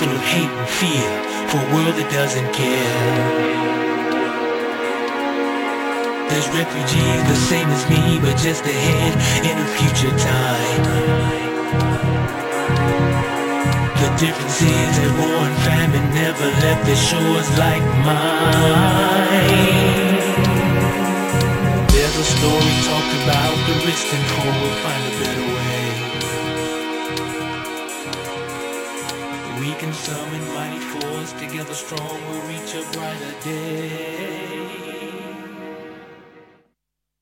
full of hate and fear for a world that doesn't care. There's refugees the same as me, but just ahead in a future time. The difference is that war and famine never left the shores like mine. There's a story talked about the risk and hope, find a better way. can summon mighty force. Together strong, we'll reach a brighter day.